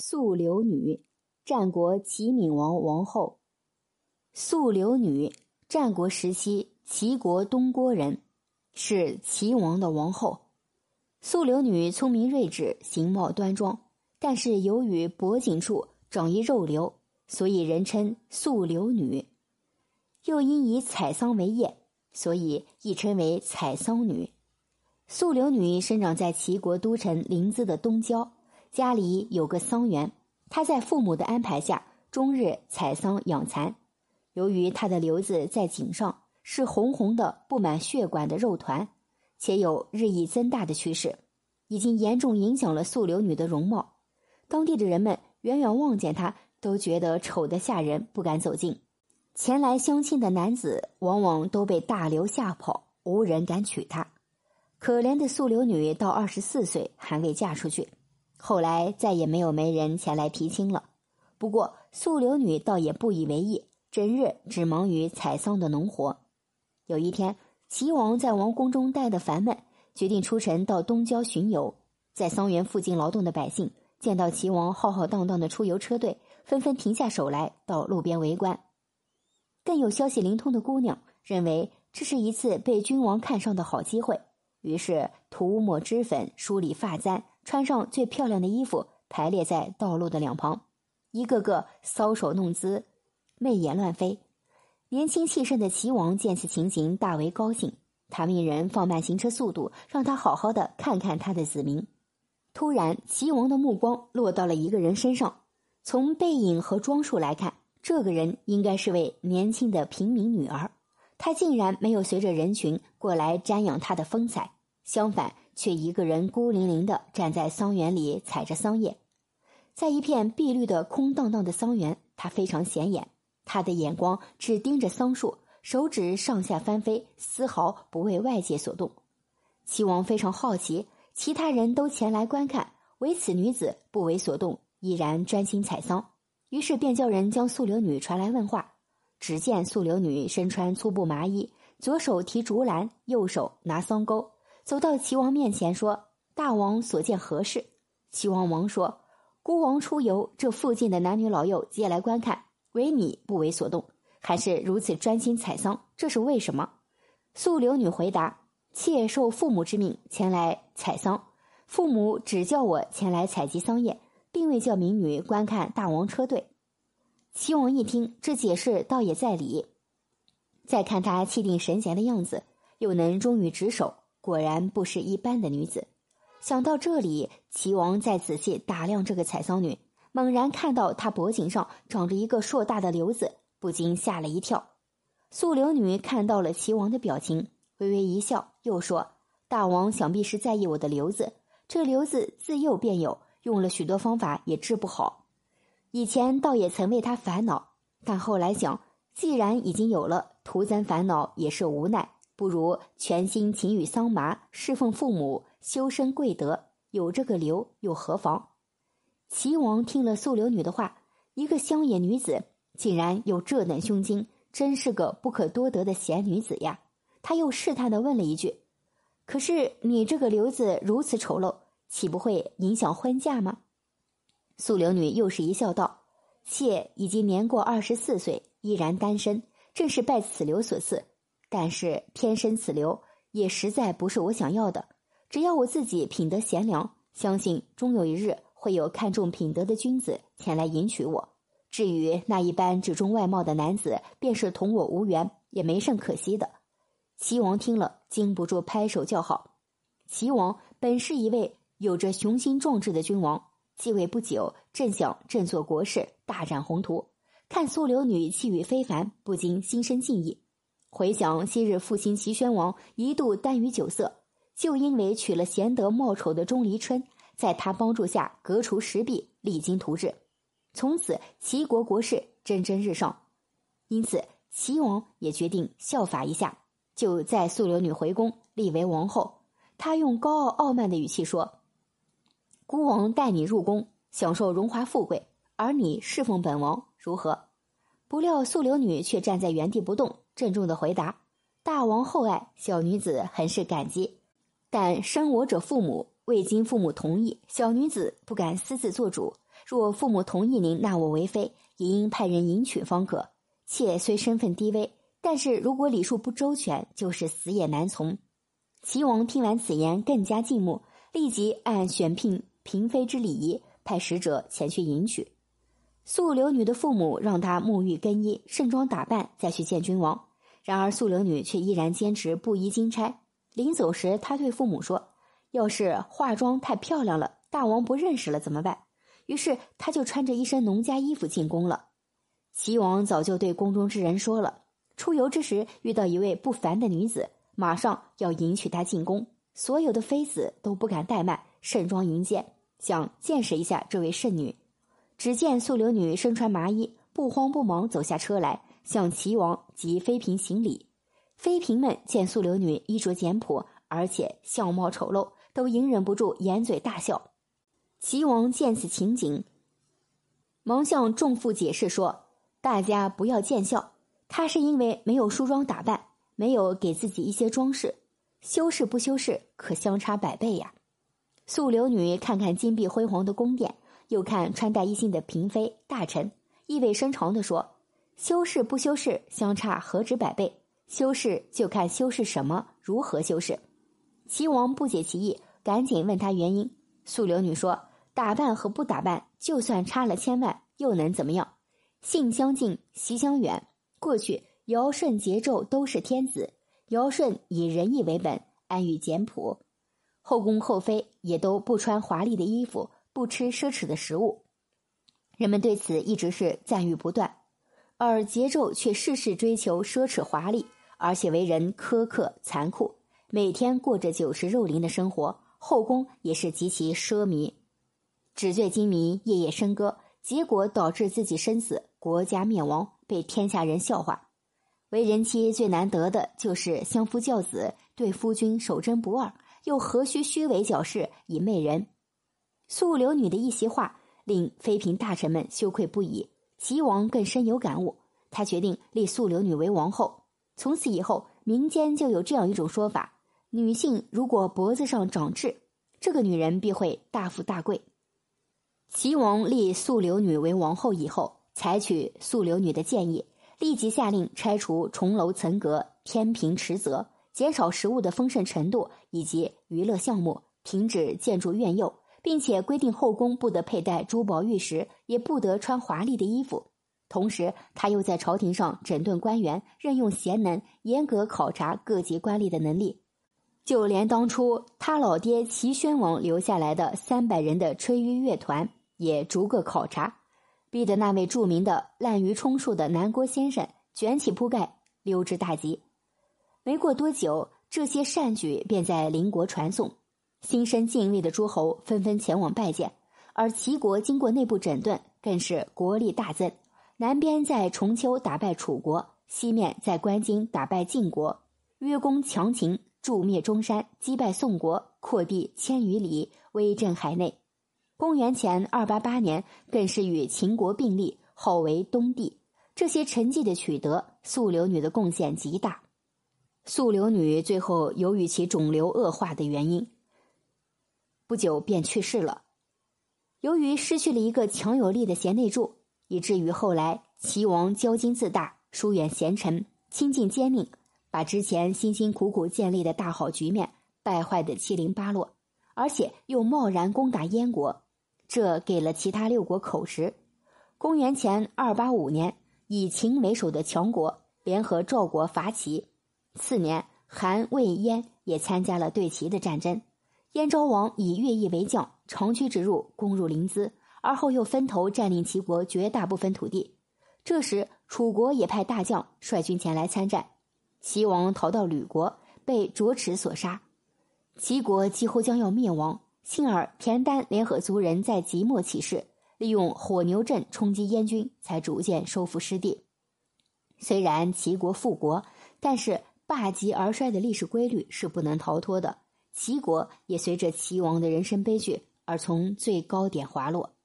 素留女，战国齐闵王王后。素留女，战国时期齐国东郭人，是齐王的王后。素留女聪明睿智，形貌端庄，但是由于脖颈处长一肉瘤，所以人称素留女。又因以采桑为业，所以亦称为采桑女。素留女生长在齐国都城临淄的东郊。家里有个桑园，他在父母的安排下，终日采桑养蚕。由于他的瘤子在颈上，是红红的、布满血管的肉团，且有日益增大的趋势，已经严重影响了素留女的容貌。当地的人们远远望见她，都觉得丑得吓人，不敢走近。前来相亲的男子往往都被大瘤吓跑，无人敢娶她。可怜的素留女到二十四岁还未嫁出去。后来再也没有媒人前来提亲了。不过素留女倒也不以为意，整日只忙于采桑的农活。有一天，齐王在王宫中待得烦闷，决定出城到东郊巡游。在桑园附近劳动的百姓见到齐王浩浩荡荡的出游车队，纷纷停下手来到路边围观。更有消息灵通的姑娘认为这是一次被君王看上的好机会，于是涂抹脂粉，梳理发簪。穿上最漂亮的衣服，排列在道路的两旁，一个个搔首弄姿，媚眼乱飞。年轻气盛的齐王见此情形，大为高兴。他命人放慢行车速度，让他好好的看看他的子民。突然，齐王的目光落到了一个人身上。从背影和装束来看，这个人应该是位年轻的平民女儿。他竟然没有随着人群过来瞻仰他的风采，相反。却一个人孤零零的站在桑园里采着桑叶，在一片碧绿的空荡荡的桑园，他非常显眼。他的眼光只盯着桑树，手指上下翻飞，丝毫不为外界所动。齐王非常好奇，其他人都前来观看，唯此女子不为所动，依然专心采桑。于是便叫人将素留女传来问话。只见素留女身穿粗布麻衣，左手提竹篮，右手拿桑钩。走到齐王面前说：“大王所见何事？”齐王王说：“孤王出游，这附近的男女老幼皆来观看，唯你不为所动，还是如此专心采桑，这是为什么？”素留女回答：“妾受父母之命前来采桑，父母只叫我前来采集桑叶，并未叫民女观看大王车队。”齐王一听这解释，倒也在理。再看她气定神闲的样子，又能忠于职守。果然不是一般的女子。想到这里，齐王再仔细打量这个采桑女，猛然看到她脖颈上长着一个硕大的瘤子，不禁吓了一跳。素留女看到了齐王的表情，微微一笑，又说：“大王想必是在意我的瘤子。这瘤子自幼便有，用了许多方法也治不好。以前倒也曾为他烦恼，但后来想，既然已经有了，徒增烦恼也是无奈。”不如全心勤于桑麻，侍奉父母，修身贵德。有这个留又何妨？齐王听了素留女的话，一个乡野女子竟然有这等胸襟，真是个不可多得的贤女子呀！他又试探的问了一句：“可是你这个瘤子如此丑陋，岂不会影响婚嫁吗？”素留女又是一笑道：“妾已经年过二十四岁，依然单身，正是拜此流所赐。”但是天生此流也实在不是我想要的。只要我自己品德贤良，相信终有一日会有看重品德的君子前来迎娶我。至于那一般只重外貌的男子，便是同我无缘，也没甚可惜的。齐王听了，禁不住拍手叫好。齐王本是一位有着雄心壮志的君王，继位不久，正想振作国事，大展宏图，看苏流女气宇非凡，不禁心生敬意。回想昔日父亲齐宣王一度耽于酒色，就因为娶了贤德貌丑的钟离春，在他帮助下革除石壁，励精图治，从此齐国国势蒸蒸日上。因此，齐王也决定效法一下，就在素留女回宫立为王后。他用高傲傲慢的语气说：“孤王带你入宫，享受荣华富贵，而你侍奉本王，如何？”不料素留女却站在原地不动。郑重的回答：“大王厚爱小女子，很是感激。但生我者父母，未经父母同意，小女子不敢私自做主。若父母同意您纳我为妃，也应派人迎娶方可。妾虽身份低微，但是如果礼数不周全，就是死也难从。”齐王听完此言，更加敬慕，立即按选聘嫔妃之礼仪，派使者前去迎娶。素流女的父母让她沐浴更衣、盛装打扮，再去见君王。然而素流女却依然坚持不依金钗。临走时，她对父母说：“要是化妆太漂亮了，大王不认识了怎么办？”于是，她就穿着一身农家衣服进宫了。齐王早就对宫中之人说了，出游之时遇到一位不凡的女子。马上要迎娶她进宫，所有的妃子都不敢怠慢，盛装迎接，想见识一下这位圣女。只见素流女身穿麻衣，不慌不忙走下车来，向齐王及妃嫔行礼。妃嫔们见素流女衣着简朴，而且相貌丑陋，都隐忍不住掩嘴大笑。齐王见此情景，忙向众妇解释说：“大家不要见笑，她是因为没有梳妆打扮。”没有给自己一些装饰，修饰不修饰，可相差百倍呀。素流女看看金碧辉煌的宫殿，又看穿戴一新的嫔妃大臣，意味深长地说：“修饰不修饰，相差何止百倍？修饰就看修饰什么，如何修饰。”齐王不解其意，赶紧问他原因。素流女说：“打扮和不打扮，就算差了千万，又能怎么样？性相近，习相远。过去。”尧舜桀纣都是天子，尧舜以仁义为本，安于简朴，后宫后妃也都不穿华丽的衣服，不吃奢侈的食物，人们对此一直是赞誉不断。而桀纣却事事追求奢侈华丽，而且为人苛刻残酷，每天过着酒食肉林的生活，后宫也是极其奢靡，纸醉金迷，夜夜笙歌，结果导致自己身死，国家灭亡，被天下人笑话。为人妻最难得的就是相夫教子，对夫君守贞不二，又何须虚伪矫饰以媚人？素流女的一席话，令妃嫔大臣们羞愧不已。齐王更深有感悟，他决定立素流女为王后。从此以后，民间就有这样一种说法：女性如果脖子上长痣，这个女人必会大富大贵。齐王立素流女为王后以后，采取素流女的建议。立即下令拆除重楼层阁、天平池泽，减少食物的丰盛程度以及娱乐项目，停止建筑苑囿，并且规定后宫不得佩戴珠宝玉石，也不得穿华丽的衣服。同时，他又在朝廷上整顿官员，任用贤能，严格考察各级官吏的能力。就连当初他老爹齐宣王留下来的三百人的吹竽乐团，也逐个考察。逼得那位著名的滥竽充数的南郭先生卷起铺盖溜之大吉。没过多久，这些善举便在邻国传颂，心生敬畏的诸侯纷纷前往拜见。而齐国经过内部整顿，更是国力大增。南边在重丘打败楚国，西面在关津打败晋国，约攻强秦，诛灭中山，击败宋国，扩地千余里，威震海内。公元前二八八年，更是与秦国并立，号为东帝。这些成绩的取得，素流女的贡献极大。素流女最后由于其肿瘤恶化的原因，不久便去世了。由于失去了一个强有力的贤内助，以至于后来齐王骄矜自大，疏远贤臣，亲近奸佞，把之前辛辛苦苦建立的大好局面败坏的七零八落，而且又贸然攻打燕国。这给了其他六国口实。公元前二八五年，以秦为首的强国联合赵国伐齐。次年，韩、魏、燕也参加了对齐的战争。燕昭王以乐毅为将，长驱直入，攻入临淄，而后又分头占领齐国绝大部分土地。这时，楚国也派大将率军前来参战。齐王逃到吕国，被卓齿所杀。齐国几乎将要灭亡。幸而田丹联合族人在即墨起事，利用火牛阵冲击燕军，才逐渐收复失地。虽然齐国复国，但是霸极而衰的历史规律是不能逃脱的。齐国也随着齐王的人生悲剧而从最高点滑落。